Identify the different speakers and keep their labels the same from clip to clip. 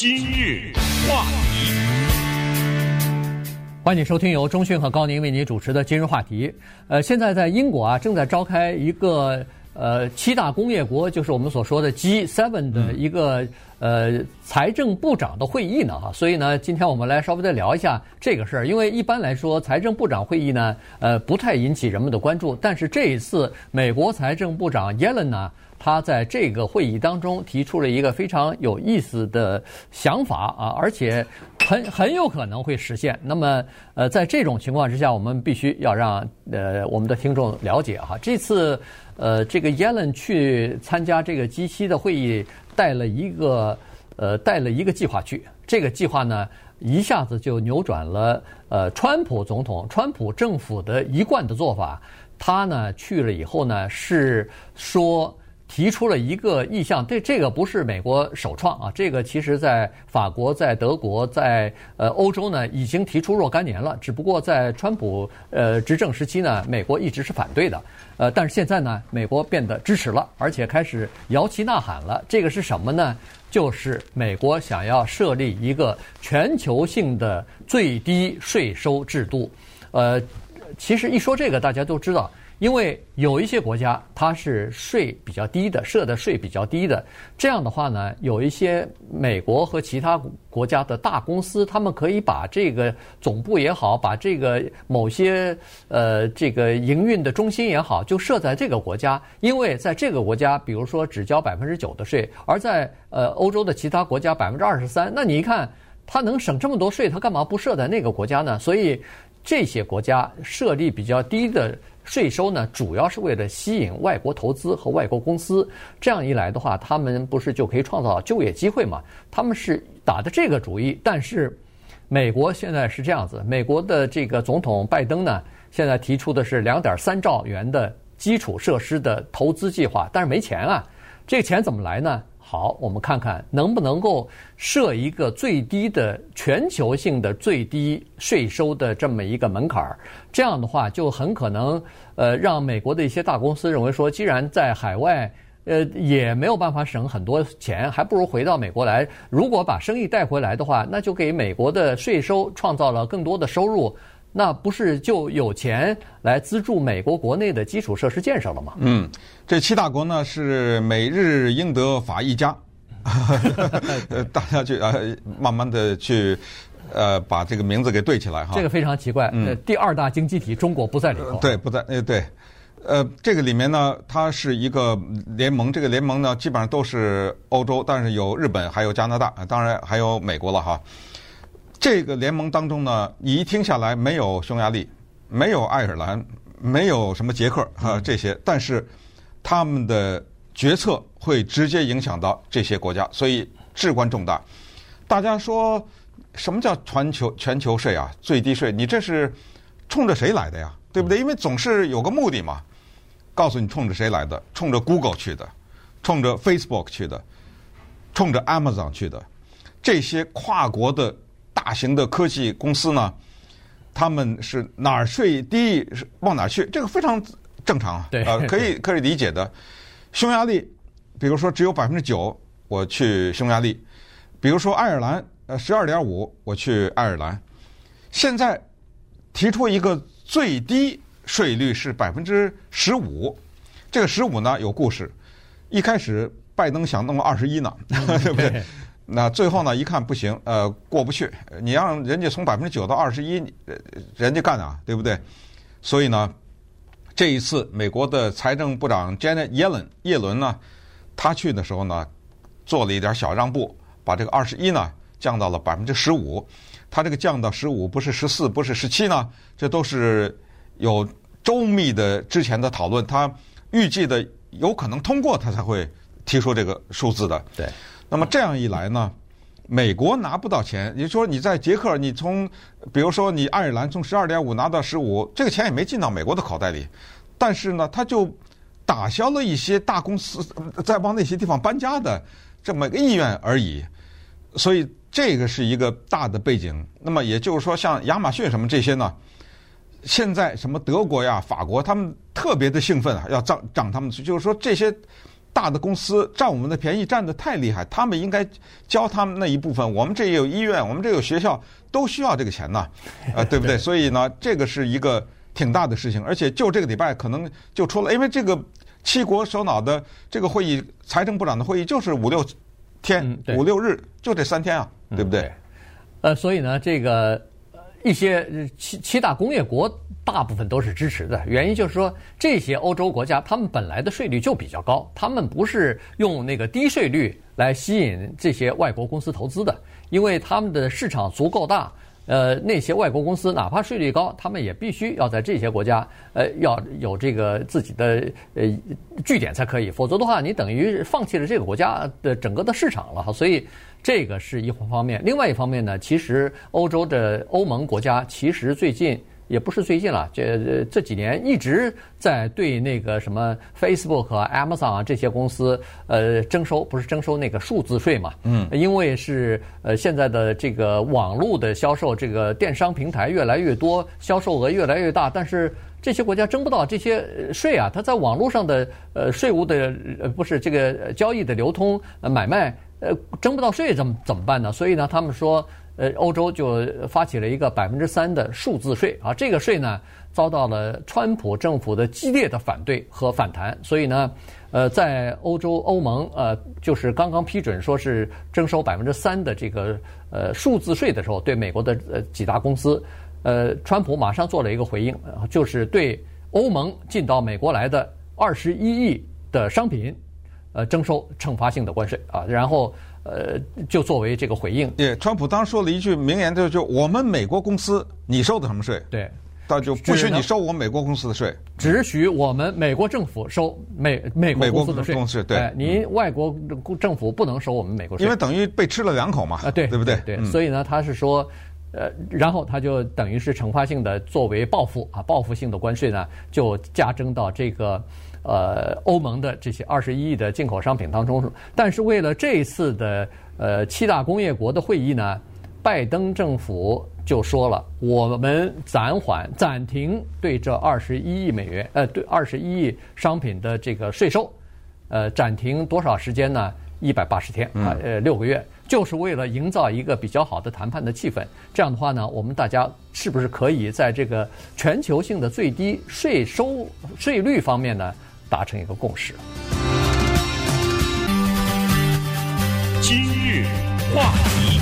Speaker 1: 今日话题，
Speaker 2: 欢迎收听由中讯和高宁为您主持的今日话题。呃，现在在英国啊，正在召开一个呃七大工业国，就是我们所说的 G7 的一个、呃财政部长的会议呢哈。所以呢，今天我们来稍微再聊一下这个事儿。因为一般来说，财政部长会议呢，呃，不太引起人们的关注。但是这一次，美国财政部长耶伦呢。他在这个会议当中提出了一个非常有意思的想法啊，而且很很有可能会实现。那么，呃，在这种情况之下，我们必须要让呃我们的听众了解哈，这次呃这个耶伦去参加这个 G7 的会议，带了一个呃带了一个计划去。这个计划呢，一下子就扭转了呃川普总统、川普政府的一贯的做法。他呢去了以后呢，是说。提出了一个意向，对这个不是美国首创啊，这个其实在法国、在德国、在呃欧洲呢已经提出若干年了，只不过在川普呃执政时期呢，美国一直是反对的，呃，但是现在呢，美国变得支持了，而且开始摇旗呐喊了。这个是什么呢？就是美国想要设立一个全球性的最低税收制度。呃，其实一说这个，大家都知道。因为有一些国家它是税比较低的，设的税比较低的，这样的话呢，有一些美国和其他国家的大公司，他们可以把这个总部也好，把这个某些呃这个营运的中心也好，就设在这个国家，因为在这个国家，比如说只交百分之九的税，而在呃欧洲的其他国家百分之二十三，那你一看，他能省这么多税，他干嘛不设在那个国家呢？所以这些国家设立比较低的。税收呢，主要是为了吸引外国投资和外国公司。这样一来的话，他们不是就可以创造就业机会吗？他们是打的这个主意。但是，美国现在是这样子，美国的这个总统拜登呢，现在提出的是两点三兆元的基础设施的投资计划，但是没钱啊，这个钱怎么来呢？好，我们看看能不能够设一个最低的全球性的最低税收的这么一个门槛儿。这样的话，就很可能呃让美国的一些大公司认为说，既然在海外呃也没有办法省很多钱，还不如回到美国来。如果把生意带回来的话，那就给美国的税收创造了更多的收入。那不是就有钱来资助美国国内的基础设施建设了吗？
Speaker 3: 嗯，这七大国呢是美日英德法意加，大家去啊，慢慢的去呃把这个名字给对起来哈。
Speaker 2: 这个非常奇怪，嗯，第二大经济体中国不在里头。
Speaker 3: 对，不在，呃，对，呃，这个里面呢，它是一个联盟，这个联盟呢基本上都是欧洲，但是有日本，还有加拿大，当然还有美国了哈。这个联盟当中呢，你一听下来没有匈牙利，没有爱尔兰，没有什么捷克啊这些，但是他们的决策会直接影响到这些国家，所以至关重大。大家说什么叫全球全球税啊？最低税，你这是冲着谁来的呀？对不对？因为总是有个目的嘛。告诉你冲着谁来的？冲着 Google 去的，冲着 Facebook 去的，冲着 Amazon 去的，这些跨国的。大型的科技公司呢，他们是哪儿税低往哪儿去，这个非常正常啊，
Speaker 2: 对，
Speaker 3: 呃，可以 可以理解的。匈牙利，比如说只有百分之九，我去匈牙利；比如说爱尔兰，呃，十二点五，我去爱尔兰。现在提出一个最低税率是百分之十五，这个十五呢有故事。一开始拜登想弄个二十一呢，对不对？那最后呢？一看不行，呃，过不去。你让人家从百分之九到二十一，人家干啊，对不对？所以呢，这一次美国的财政部长 Janet Yellen 叶伦呢，他去的时候呢，做了一点小让步，把这个二十一呢降到了百分之十五。他这个降到十五，不是十四，不是十七呢，这都是有周密的之前的讨论。他预计的有可能通过，他才会提出这个数字的。
Speaker 2: 对。
Speaker 3: 那么这样一来呢，美国拿不到钱，也就是说你在捷克，你从比如说你爱尔兰从十二点五拿到十五，这个钱也没进到美国的口袋里，但是呢，他就打消了一些大公司在往那些地方搬家的这么一个意愿而已，所以这个是一个大的背景。那么也就是说，像亚马逊什么这些呢，现在什么德国呀、法国，他们特别的兴奋啊，要涨涨他们的，就是说这些。大的公司占我们的便宜占的太厉害，他们应该交他们那一部分。我们这也有医院，我们这有学校，都需要这个钱呐，呃，对不对？所以呢，这个是一个挺大的事情，而且就这个礼拜可能就出了，因为这个七国首脑的这个会议，财政部长的会议就是五六天，五六日，就这三天啊，对不对？
Speaker 2: 呃，所以呢，这个一些七七大工业国。大部分都是支持的，原因就是说，这些欧洲国家他们本来的税率就比较高，他们不是用那个低税率来吸引这些外国公司投资的，因为他们的市场足够大。呃，那些外国公司哪怕税率高，他们也必须要在这些国家呃要有这个自己的呃据点才可以，否则的话，你等于放弃了这个国家的整个的市场了哈。所以这个是一方面，另外一方面呢，其实欧洲的欧盟国家其实最近。也不是最近了，这这几年一直在对那个什么 Facebook 啊 Amazon 啊这些公司呃征收，不是征收那个数字税嘛？嗯，因为是呃现在的这个网络的销售，这个电商平台越来越多，销售额越来越大，但是这些国家征不到这些税啊，它在网络上的呃税务的呃不是这个交易的流通呃买卖呃征不到税，怎么怎么办呢？所以呢，他们说。呃，欧洲就发起了一个百分之三的数字税啊，这个税呢遭到了川普政府的激烈的反对和反弹，所以呢，呃，在欧洲欧盟呃就是刚刚批准说是征收百分之三的这个呃数字税的时候，对美国的呃几大公司，呃，川普马上做了一个回应，就是对欧盟进到美国来的二十一亿的商品，呃，征收惩罚性的关税啊，然后。呃，就作为这个回应，
Speaker 3: 对，川普当时说了一句名言，就就我们美国公司，你收的什么税？
Speaker 2: 对，
Speaker 3: 那就不许你收我们美国公司的税，
Speaker 2: 只许我们美国政府收美美国公司的税。
Speaker 3: 对，
Speaker 2: 您外国政府不能收我们美国税，
Speaker 3: 因为等于被吃了两口嘛。啊，
Speaker 2: 对，
Speaker 3: 对不对？
Speaker 2: 对，所以呢，他是说，呃，然后他就等于是惩罚性的，作为报复啊，报复性的关税呢，就加征到这个。呃，欧盟的这些二十一亿的进口商品当中，但是为了这次的呃七大工业国的会议呢，拜登政府就说了，我们暂缓、暂停对这二十一亿美元，呃，对二十一亿商品的这个税收，呃，暂停多少时间呢？一百八十天啊，呃，六个月，就是为了营造一个比较好的谈判的气氛。这样的话呢，我们大家是不是可以在这个全球性的最低税收税率方面呢？达成一个共识。
Speaker 1: 今日话题，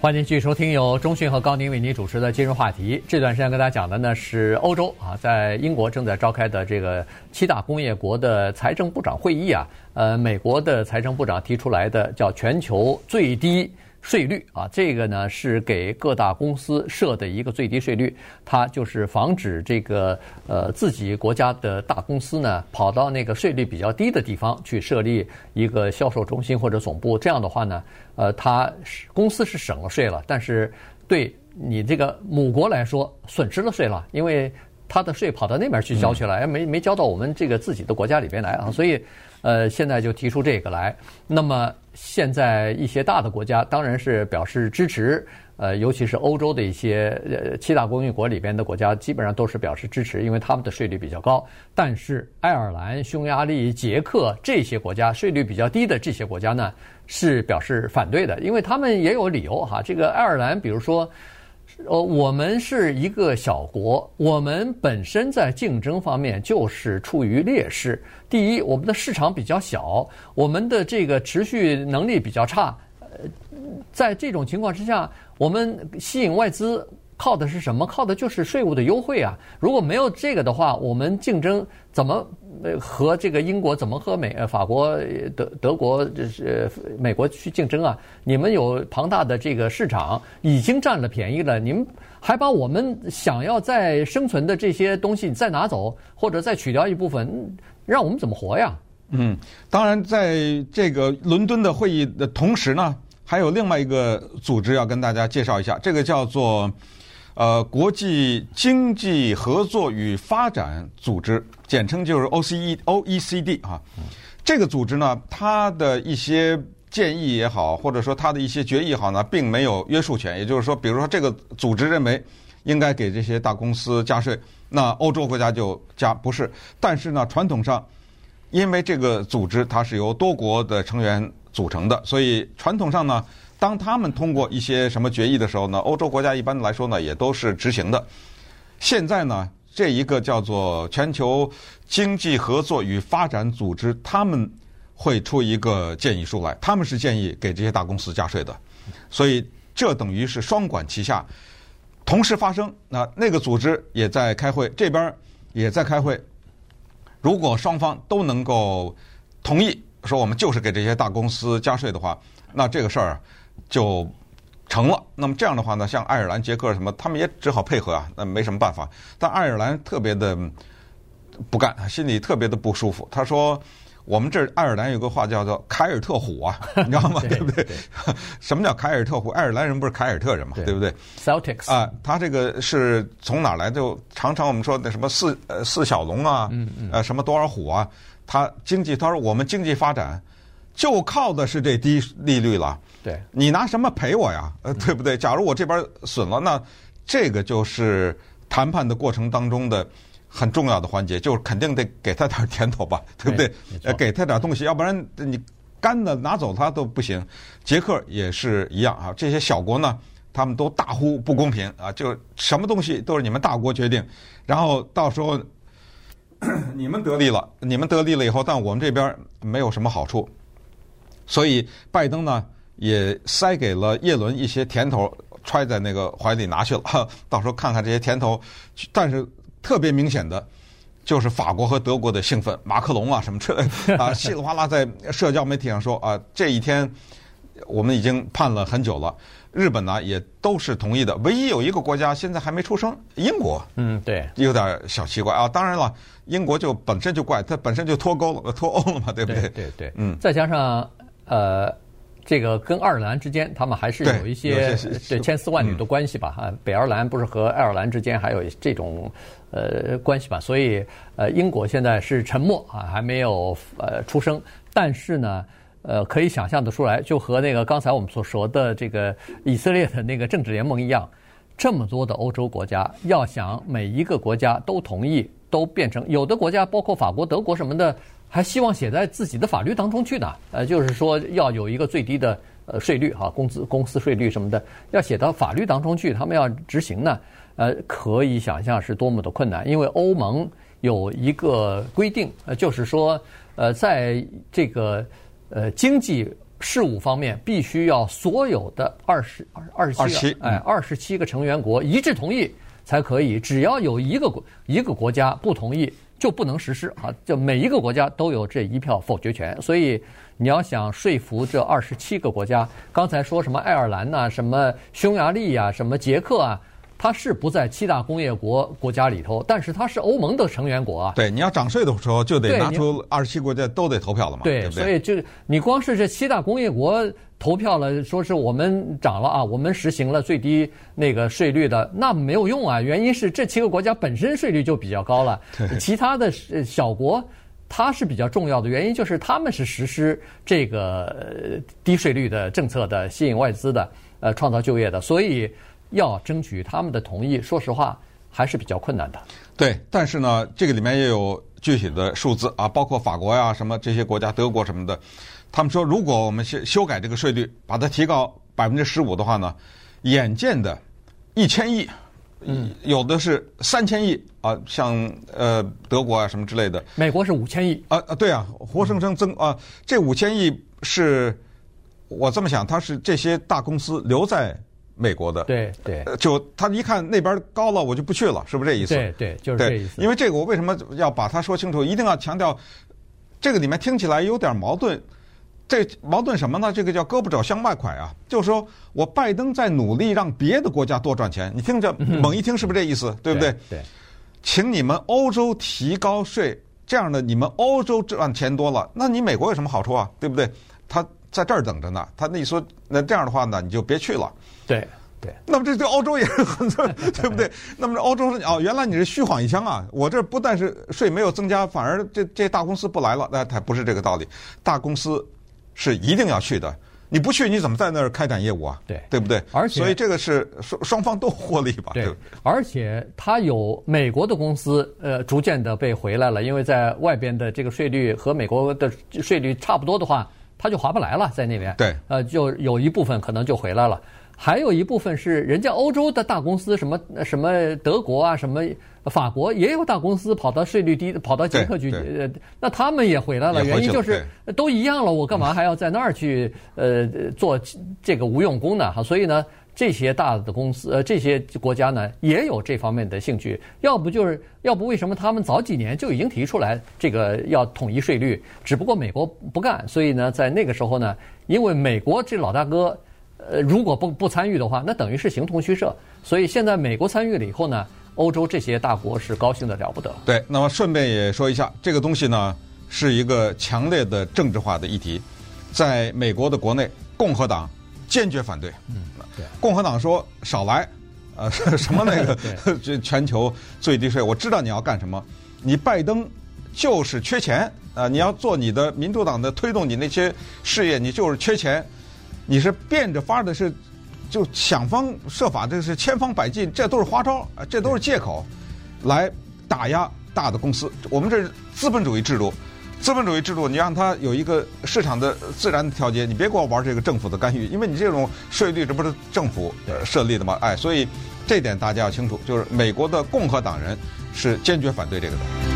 Speaker 2: 欢迎继续收听由中讯和高宁为您主持的今日话题。这段时间跟大家讲的呢是欧洲啊，在英国正在召开的这个七大工业国的财政部长会议啊，呃，美国的财政部长提出来的叫全球最低。税率啊，这个呢是给各大公司设的一个最低税率，它就是防止这个呃自己国家的大公司呢跑到那个税率比较低的地方去设立一个销售中心或者总部。这样的话呢，呃，它公司是省了税了，但是对你这个母国来说损失了税了，因为它的税跑到那边去交去了，哎，没没交到我们这个自己的国家里边来啊，所以。呃，现在就提出这个来。那么现在一些大的国家当然是表示支持，呃，尤其是欧洲的一些呃七大工业国里边的国家，基本上都是表示支持，因为他们的税率比较高。但是爱尔兰、匈牙利、捷克这些国家税率比较低的这些国家呢，是表示反对的，因为他们也有理由哈。这个爱尔兰，比如说。呃，我们是一个小国，我们本身在竞争方面就是处于劣势。第一，我们的市场比较小，我们的这个持续能力比较差。呃，在这种情况之下，我们吸引外资。靠的是什么？靠的就是税务的优惠啊！如果没有这个的话，我们竞争怎么和这个英国怎么和美呃法国德德国这是美国去竞争啊？你们有庞大的这个市场，已经占了便宜了，你们还把我们想要再生存的这些东西再拿走，或者再取掉一部分，让我们怎么活呀？
Speaker 3: 嗯，当然，在这个伦敦的会议的同时呢，还有另外一个组织要跟大家介绍一下，这个叫做。呃，国际经济合作与发展组织，简称就是 OCE OECD 啊。这个组织呢，它的一些建议也好，或者说它的一些决议也好呢，并没有约束权。也就是说，比如说这个组织认为应该给这些大公司加税，那欧洲国家就加不是。但是呢，传统上，因为这个组织它是由多国的成员组成的，所以传统上呢，当他们通过一些什么决议的时候呢，欧洲国家一般来说呢也都是执行的。现在呢，这一个叫做全球经济合作与发展组织，他们会出一个建议书来，他们是建议给这些大公司加税的，所以这等于是双管齐下，同时发生。那那个组织也在开会，这边儿也在开会。如果双方都能够同意说我们就是给这些大公司加税的话，那这个事儿就成了。那么这样的话呢，像爱尔兰、捷克什么，他们也只好配合啊，那没什么办法。但爱尔兰特别的不干，心里特别的不舒服。他说。我们这儿爱尔兰有个话叫做“凯尔特虎”啊，你知道吗？对不对？什么叫凯尔特虎？爱尔兰人不是凯尔特人嘛，对不对
Speaker 2: ？Celtics
Speaker 3: 啊，他这个是从哪来？就常常我们说那什么四呃四小龙啊，呃什么多少虎啊？他经济他说我们经济发展就靠的是这低利率了。
Speaker 2: 对，
Speaker 3: 你拿什么赔我呀？呃，对不对？假如我这边损了，那这个就是谈判的过程当中的。很重要的环节就是肯定得给他点甜头吧，对不对？呃，给他点东西，要不然你干的拿走他都不行。捷克也是一样啊，这些小国呢，他们都大呼不公平啊，就什么东西都是你们大国决定，然后到时候 你们得利了，你们得利了以后，但我们这边没有什么好处。所以拜登呢也塞给了叶伦一些甜头，揣在那个怀里拿去了，到时候看看这些甜头，但是。特别明显的，就是法国和德国的兴奋，马克龙啊什么之类的啊，稀里哗啦在社交媒体上说啊，这一天我们已经盼了很久了。日本呢也都是同意的，唯一有一个国家现在还没出声，英国。
Speaker 2: 嗯，对，
Speaker 3: 有点小奇怪啊。当然了，英国就本身就怪，它本身就脱钩了，脱欧了嘛，对不对？
Speaker 2: 对对，对。嗯，再加上呃。这个跟爱尔兰之间，他们还是有一些这千丝万缕的关系吧？啊，北爱尔兰不是和爱尔兰之间还有这种呃关系吧？所以呃，英国现在是沉默啊，还没有呃出声。但是呢，呃，可以想象得出来，就和那个刚才我们所说的这个以色列的那个政治联盟一样，这么多的欧洲国家，要想每一个国家都同意，都变成有的国家，包括法国、德国什么的。还希望写在自己的法律当中去呢，呃，就是说要有一个最低的呃税率哈，工资、公司税率什么的，要写到法律当中去，他们要执行呢，呃，可以想象是多么的困难。因为欧盟有一个规定，呃，就是说，呃，在这个呃经济事务方面，必须要所有的二十二二十七哎二十七个成员国一致同意才可以，只要有一个国一个国家不同意。就不能实施啊！就每一个国家都有这一票否决权，所以你要想说服这二十七个国家，刚才说什么爱尔兰呐、啊，什么匈牙利呀、啊，什么捷克啊，它是不在七大工业国国家里头，但是它是欧盟的成员国啊。
Speaker 3: 对，你要涨税的时候就得拿出二十七国家都得投票了嘛。对，对，对，
Speaker 2: 所以就你光是这七大工业国。投票了，说是我们涨了啊，我们实行了最低那个税率的，那没有用啊。原因是这七个国家本身税率就比较高了，其他的小国它是比较重要的原因，就是他们是实施这个低税率的政策的，吸引外资的，呃，创造就业的，所以要争取他们的同意，说实话还是比较困难的。
Speaker 3: 对，但是呢，这个里面也有具体的数字啊，包括法国呀、什么这些国家，德国什么的。他们说，如果我们修修改这个税率，把它提高百分之十五的话呢，眼见的，一千亿，嗯，有的是三千亿啊，像呃德国啊什么之类的。
Speaker 2: 美国是五千亿
Speaker 3: 啊啊，对啊，活生生增啊，这五千亿是，我这么想，它是这些大公司留在美国的。
Speaker 2: 对对，
Speaker 3: 就他一看那边高了，我就不去了，是不是这意思？
Speaker 2: 对对，就是这意思。
Speaker 3: 因为这个，我为什么要把它说清楚？一定要强调，这个里面听起来有点矛盾。这矛盾什么呢？这个叫胳膊肘向外拐啊，就是说我拜登在努力让别的国家多赚钱。你听着，猛一听是不是这意思？对不对？
Speaker 2: 对。
Speaker 3: 请你们欧洲提高税，这样的你们欧洲赚钱多了，那你美国有什么好处啊？对不对？他在这儿等着呢。他那你说那这样的话呢，你就别去了。
Speaker 2: 对对。
Speaker 3: 那么这对欧洲也是很 对不对？那么这欧洲说哦，原来你是虚晃一枪啊！我这不但是税没有增加，反而这这大公司不来了。那他不是这个道理，大公司。是一定要去的，你不去，你怎么在那儿开展业务啊？
Speaker 2: 对，
Speaker 3: 对不对？
Speaker 2: 而且，
Speaker 3: 所以这个是双双方都获利吧？
Speaker 2: 对，而且它有美国的公司，呃，逐渐的被回来了，因为在外边的这个税率和美国的税率差不多的话，它就划不来了，在那边。
Speaker 3: 对，
Speaker 2: 呃，就有一部分可能就回来了，还有一部分是人家欧洲的大公司，什么什么德国啊，什么。法国也有大公司跑到税率低，跑到捷克去，呃，那他们也回来了。原因就是都一样了，我干嘛还要在那儿去呃做这个无用功呢？哈，所以呢，这些大的公司呃这些国家呢也有这方面的兴趣。要不就是要不为什么他们早几年就已经提出来这个要统一税率？只不过美国不干，所以呢，在那个时候呢，因为美国这老大哥呃如果不不参与的话，那等于是形同虚设。所以现在美国参与了以后呢。欧洲这些大国是高兴的了不得。
Speaker 3: 对，那么顺便也说一下，这个东西呢是一个强烈的政治化的议题，在美国的国内，共和党坚决反对。嗯，对。共和党说少来，呃，什么那个 这全球最低税，我知道你要干什么，你拜登就是缺钱啊！你要做你的民主党的推动你那些事业，你就是缺钱，你是变着法的是。就想方设法，这是千方百计，这都是花招，这都是借口，来打压大的公司。我们这是资本主义制度，资本主义制度，你让它有一个市场的自然的调节，你别给我玩这个政府的干预，因为你这种税率这不是政府设立的吗？哎，所以这点大家要清楚，就是美国的共和党人是坚决反对这个的。